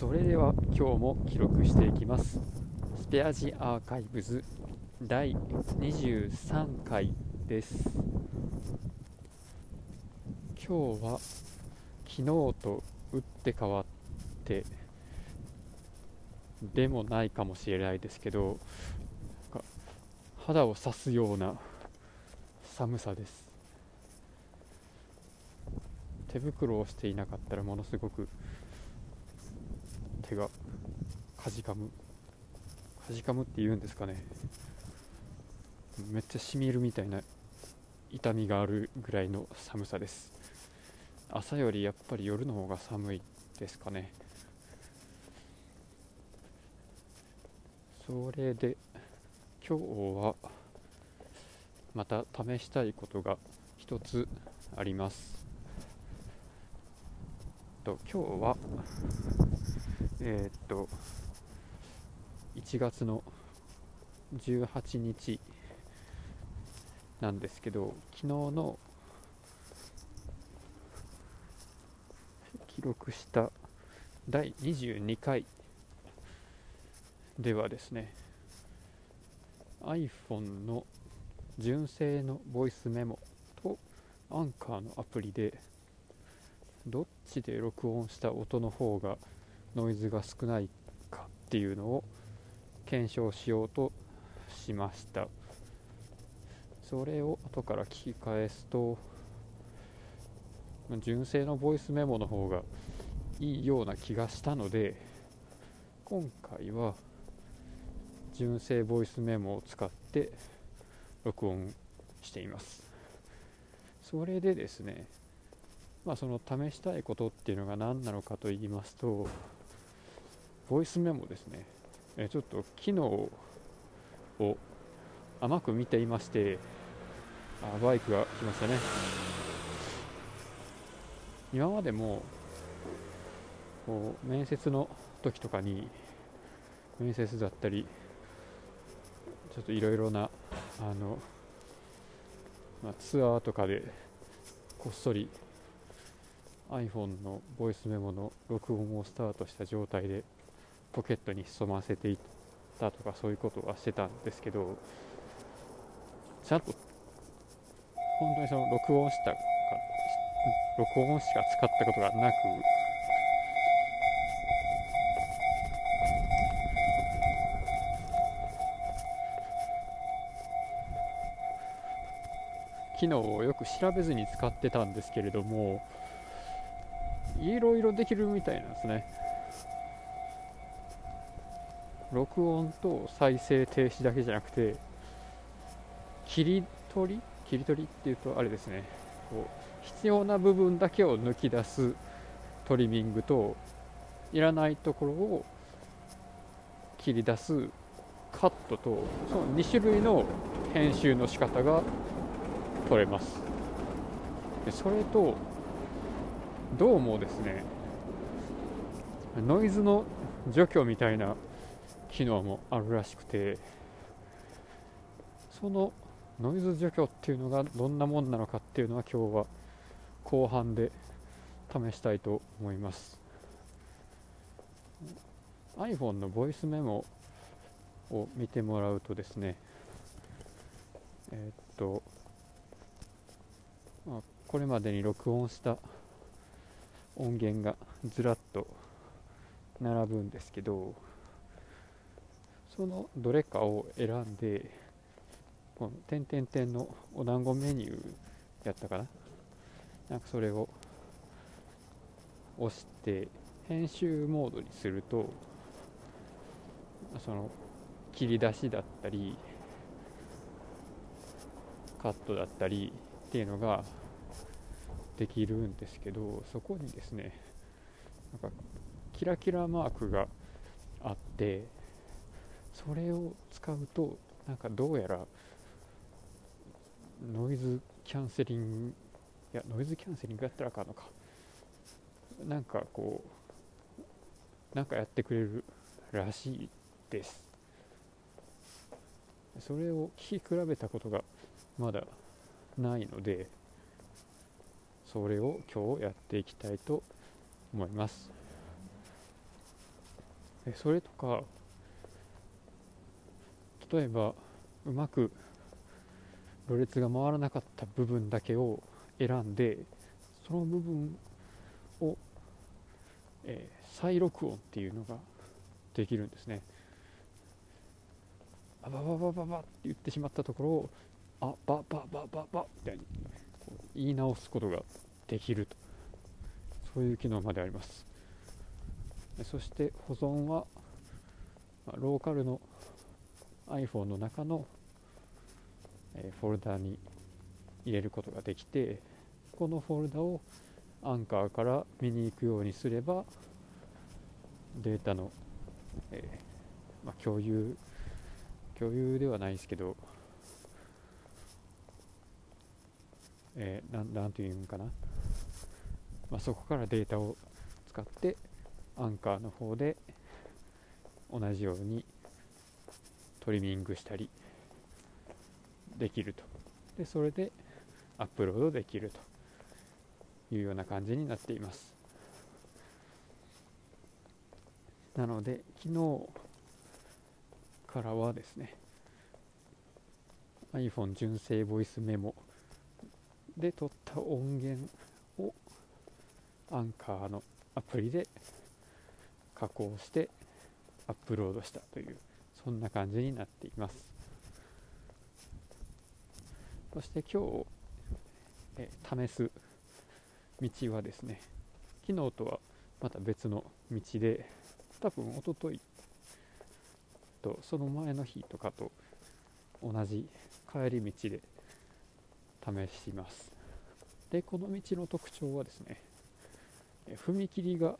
それでは今日も記録していきます。スペアジアーカイブズ第23回です。今日は昨日と打って変わってでもないかもしれないですけど肌を刺すような寒さです。手袋をしていなかったらものすごく手がかじかむかじかむって言うんですかね。めっちゃしみるみたいな痛みがあるぐらいの寒さです。朝よりやっぱり夜の方が寒いですかね。それで今日はまた試したいことが一つあります。と今日はえー、っと1月の18日なんですけど昨日の記録した第22回ではですね iPhone の純正のボイスメモとアンカーのアプリでどっちで録音した音の方がノイズが少ないかっていうのを検証しようとしました。それを後から聞き返すと純正のボイスメモの方がいいような気がしたので今回は純正ボイスメモを使って録音しています。それでですねまあその試したいことっていうのが何なのかと言いますとボイスメモですね、えちょっと機能を甘く見ていましてあバイクが来ましたね。今までもこう面接の時とかに面接だったりちょっといろいろなあの、まあ、ツアーとかでこっそり iPhone のボイスメモの録音をスタートした状態でポケットに潜ませていったとかそういうことはしてたんですけどちゃんと本当にその録音したか録音しか使ったことがなく機能をよく調べずに使ってたんですけれどもいろいろできるみたいなんですね。録音と再生停止だけじゃなくて切り取り？切り取りっていうとあれですね。こう必要な部分だけを抜き出すトリミングといらないところを切り出すカットとその2種類の編集の仕方が取れます。でそれとどうもですねノイズの除去みたいな機能もあるらしくてそのノイズ除去っていうのがどんなもんなのかっていうのは今日は後半で試したいと思います。iPhone のボイスメモを見てもらうとですねえー、っと、まあ、これまでに録音した音源がずらっと並ぶんですけどそのどれかを選んでこの点々点のお団子メニューやったかな？なんかそれを押して編集モードにするとその切り出しだったりカットだったりっていうのができるんですけどそこにですねなんかキラキラマークがあってそれを使うとなんかどうやらノイズキャンセリングいやノイズキャンセリングやったらあかんのか。なんかこうなんかやってくれるらしいです。それを聞き比べたことがまだないのでそれを今日やっていきたいと思います。それとか例えばうまくろれつが回らなかった部分だけを選んでその部分を、えー、再録音っていうのができるんですね。ババババババって言ってしまったところをあバババババみたいにこう言い直すことができるとそういう機能までありますそして保存はローカルの iPhone の中のフォルダに入れることができてこのフォルダをアンカーから見に行くようにすればデータの、えー、まあ、共有共有ではないですけど、えー、ななんていうんかな、まあ、そこからデータを使ってアンカーの方で同じようにトリミングしたりできると。でそれでアップロードできるというような感じになっています。なので昨日からはですね iPhone 純正ボイスメモで撮った音源をアンカーのアプリで加工してアップロードしたというそんな感じになっています。そして今日、え試す道はですね昨日とはまた別の道で多分おとといとその前の日とかと同じ帰り道で試します。でこの道の特徴はですね踏切が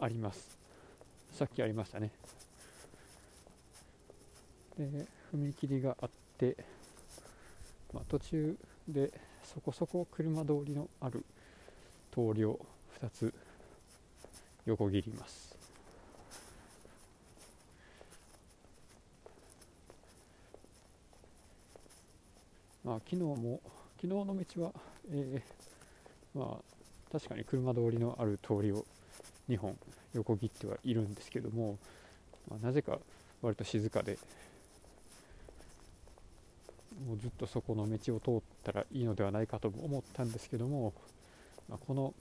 あります。さっきありましたね。で踏切があって、まあ、途中でそこそこ車通りのある通りを2つ横切ります。まあ、昨日も昨日の道は、えー、まあ、確かに車通りのある通りを2本横切ってはいるんですけども、まあ、なぜか割と静かでもうずっとそこの道を通ったらいいのではないかと思ったんですけども、まあ、この、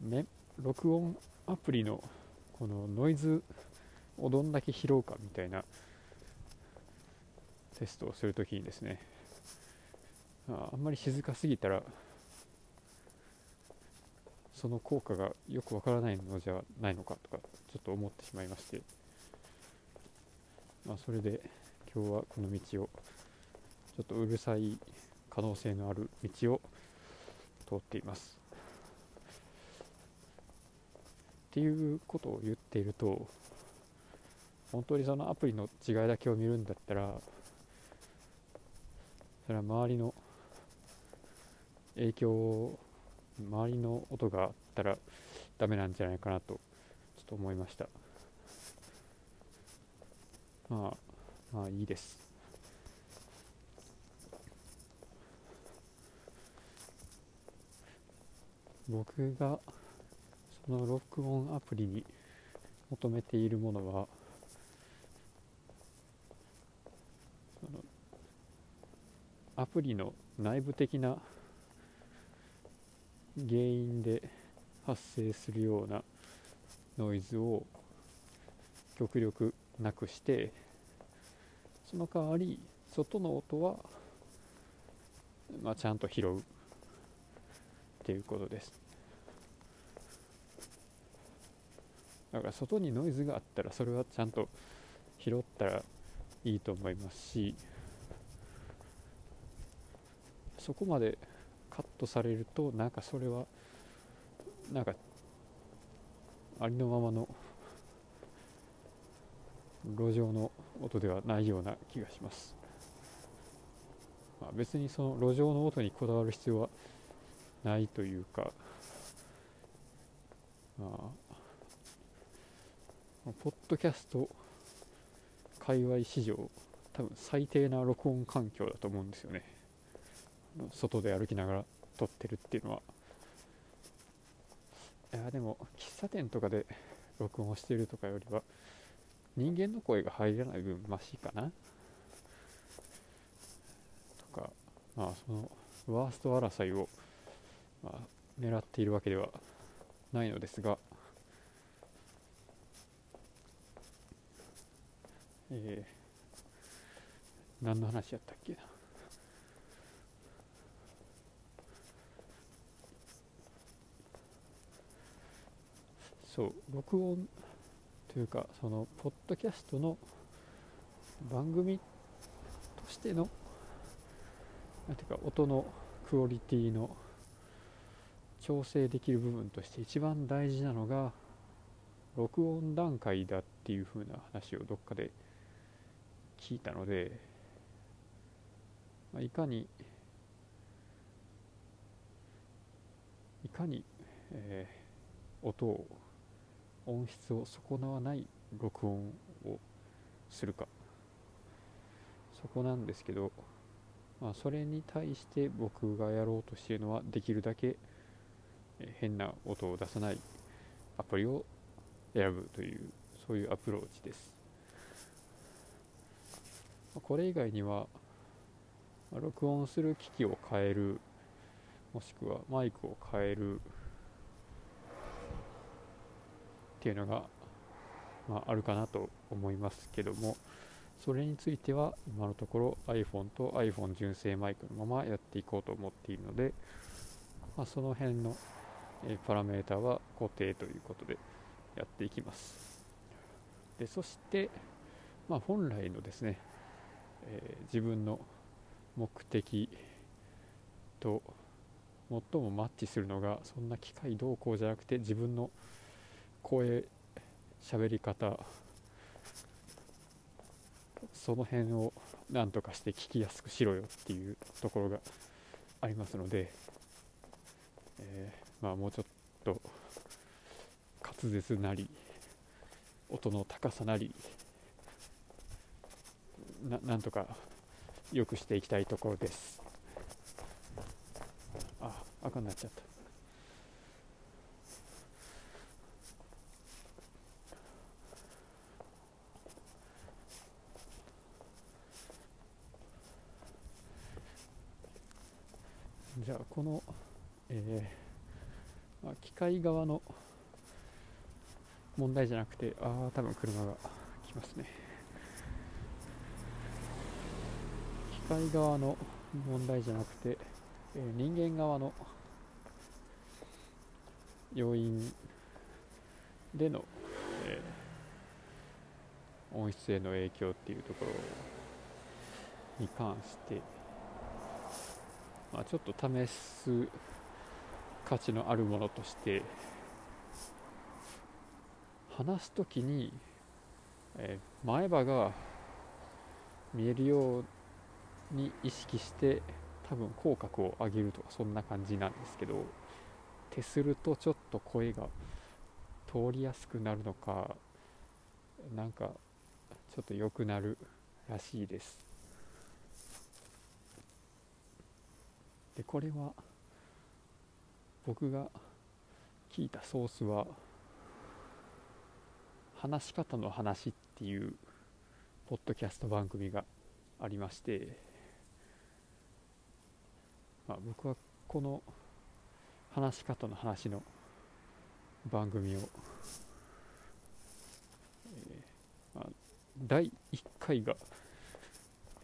ね、録音アプリのこのノイズをどんだけ拾うかみたいなテストをするときにですねあんまり静かすぎたらその効果がよくわからないのじゃないのかとかちょっと思ってしまいまして、まあ、それで今日はこの道をちょっとうるさい可能性のある道を通っています。っていうことを言っていると本当にそのアプリの違いだけを見るんだったらそれは周りの影響を周りの音があったらダメなんじゃないかなとちょっと思いました。まあまあいいです。僕がその録音アプリに求めているものはアプリの内部的な原因で発生するようなノイズを極力なくしてその代わり外の音は、まあ、ちゃんと拾うっていうことです。だから外にノイズがあったらそれはちゃんと拾ったらいいと思いますしそこまでカットされるとなんかそれはなんかありのままの路上の音ではないような気がします、まあ、別にその路上の音にこだわる必要はないというかまあポッドキャスト界隈史上多分最低な録音環境だと思うんですよね。外で歩きながら撮ってるっていうのは。いやでも喫茶店とかで録音をしてるとかよりは人間の声が入らない分マシかな？とかまあそのワースト争いを、まあ、狙っているわけではないのですが。えー、何の話やったっけな？そう録音というかそのポッドキャストの番組としてのなんていうか音のクオリティの調整できる部分として一番大事なのが録音段階だっていう風な話をどっかで聞いたので、まあ、いかにいかに、えー、音を音質を損なわない録音をするか。そこなんですけど、まあ、それに対して僕がやろうとしているのはできるだけ変な音を出さないアプリを選ぶというそういうアプローチです。これ以外には録音する機器を変えるもしくはマイクを変えるっていうのが、まあ、あるかなと思いますけどもそれについては今のところ iPhone と iPhone 純正マイクのままやっていこうと思っているので、まあ、その辺の、えパラメータは固定ということでやっていきます。でそして、まあ、本来のですね、えー、自分の目的と最もマッチするのがそんな機械動向じゃなくて自分の声喋り方その辺を何とかして聞きやすくしろよっていうところがありますので、えー、まあ、もうちょっと滑舌なり音の高さなりなんとか良くしていきたいところです。あ赤になっちゃった。この、えーまあ、機械側の問題じゃなくてああ多分車が来ますね。機械側の問題じゃなくて、えー、人間側の要因での、えー、音質への影響っていうところに関してまあ、ちょっと試す価値のあるものとして話す時に、えー、前歯が見えるように意識して多分口角を上げるとかそんな感じなんですけど手するとちょっと声が通りやすくなるのかなんかちょっと良くなるらしいです。でこれは僕が聞いたソースは話し方の話っていうポッドキャスト番組がありまして、まあ、僕はこの話し方の話の番組を、えーまあ、第1回が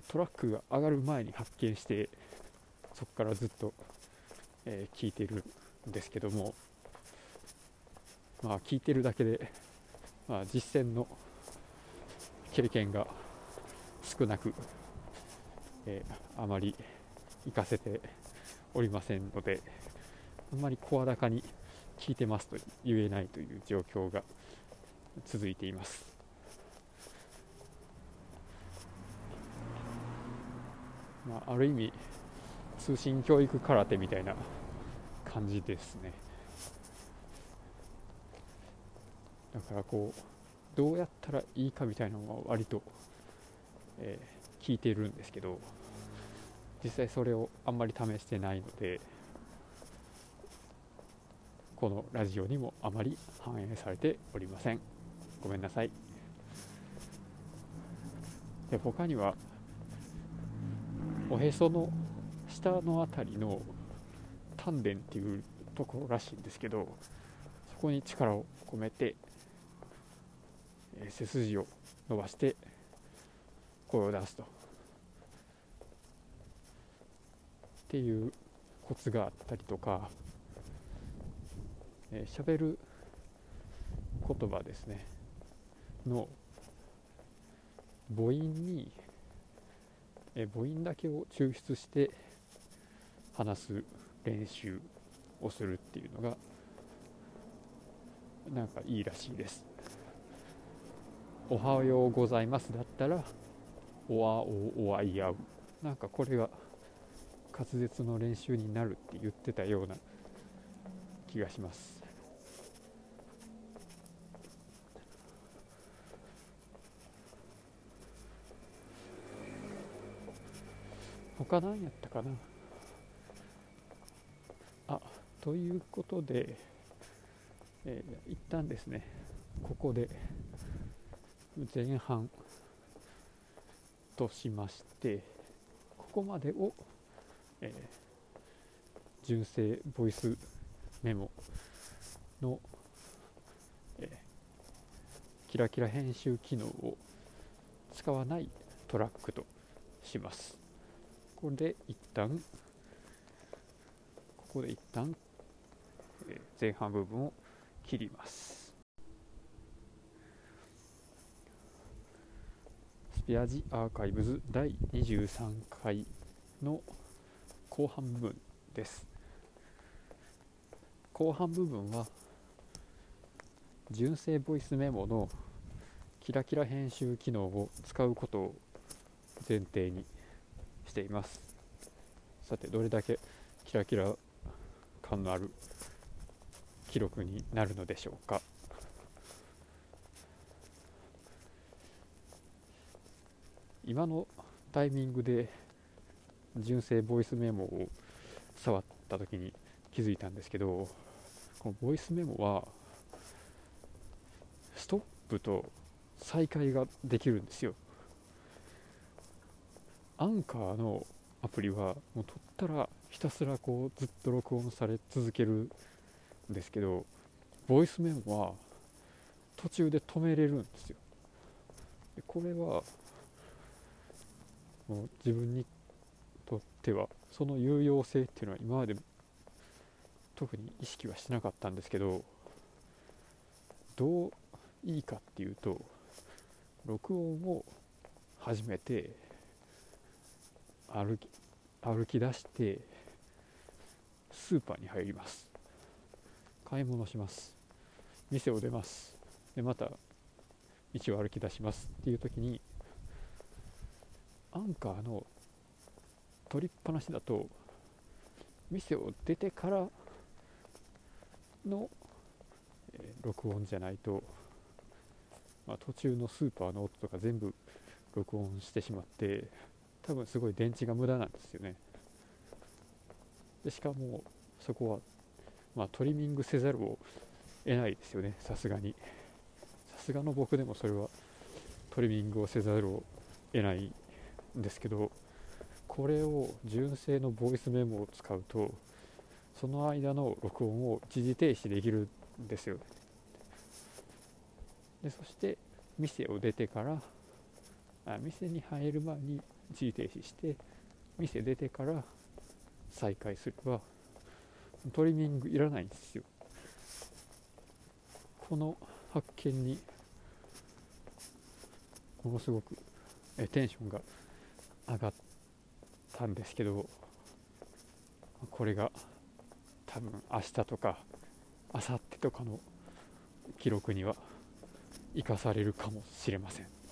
トラックが上がる前に発見してそこからずっと、えー、聞いてるんですけどもまあ聞いてるだけで、まあ、実践の経験が少なく、えー、あまり活かせておりませんのであんまり声高に聞いてますと言えないという状況が続いています。まあ、ある意味通信教育空手みたいな感じですね。だからこうどうやったらいいかみたいなのは割と、えー、聞いてるんですけど実際それをあんまり試してないのでこのラジオにもあまり反映されておりません。ごめんなさい。で他にはおへその下の辺りの丹田っていうところらしいんですけどそこに力を込めて、え背筋を伸ばして声を出すと。っていうコツがあったりとかえー、喋る言葉ですね。の母音に、えー、母音だけを抽出して話す練習をするっていうのがなんかいいらしいです。おはようございますだったらおわおおあいあう。なんかこれが滑舌の練習になるって言ってたような気がします。他何やったかな？ということで、えー、一旦ですねここで前半としましてここまでを、えー、純正ボイスメモの、えー、キラキラ編集機能を使わないトラックとします。ここで一旦ここで一旦、前半部分を切ります。スペアジアーカイブズ第23回の後半部分です。後半部分は純正ボイスメモのキラキラ編集機能を使うことを前提にしています。さてどれだけキラキラ感のある記録になるのでしょうか。今のタイミングで純正ボイスメモを触った時に気づいたんですけどこのボイスメモはストップと再開ができるんですよ。アンカーのアプリはもう撮ったらひたすらこうずっと録音され続けるですけどボイスメモは途中で止めれるんですよ。でこれはもう自分にとってはその有用性っていうのは今まで特に意識はしてなかったんですけどどういいかっていうと録音を始めて歩き歩き出してスーパーに入ります。買い物します。店を出ます。でまた道を歩き出しますっていう時にアンカーの取りっぱなしだと店を出てからの、え、録音じゃないと、まあ、途中のスーパーの音とか全部録音してしまって多分すごい電池が無駄なんですよね。でしかもそこは、まあ、トリミングせざるを得ないですよね。さすがに。さすがの僕でもそれはトリミングをせざるを得ないんですけどこれを純正のボイスメモを使うとその間の録音を一時停止できるんですよでそして店を出てからあ店に入る前に一時停止して店出てから再開すればトリミングいらないんですよ。この発見にものすごくえテンションが上がったんですけどこれが多分明日とか明後日とかの記録には生かされるかもしれません。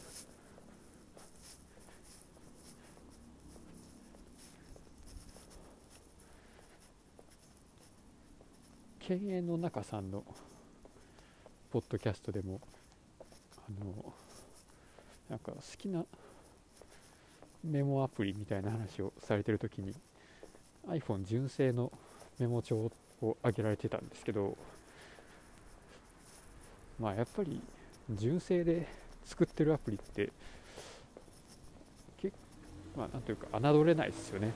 犬猿の中さんのポッドキャストでもあのなんか好きなメモアプリみたいな話をされてる時に iPhone 純正のメモ帳を挙げられてたんですけどまあやっぱり純正で作ってるアプリって結まあなんというか侮れないですよね。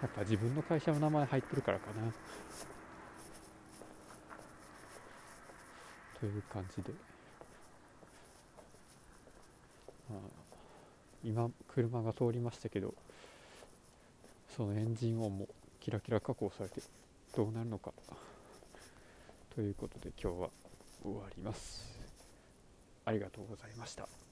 やっぱ自分の会社の名前入ってるからかな。という感じで、まあ、今車が通りましたけどそのエンジン音もキラキラ加工されてどうなるのか。ということで今日は終わります。ありがとうございました。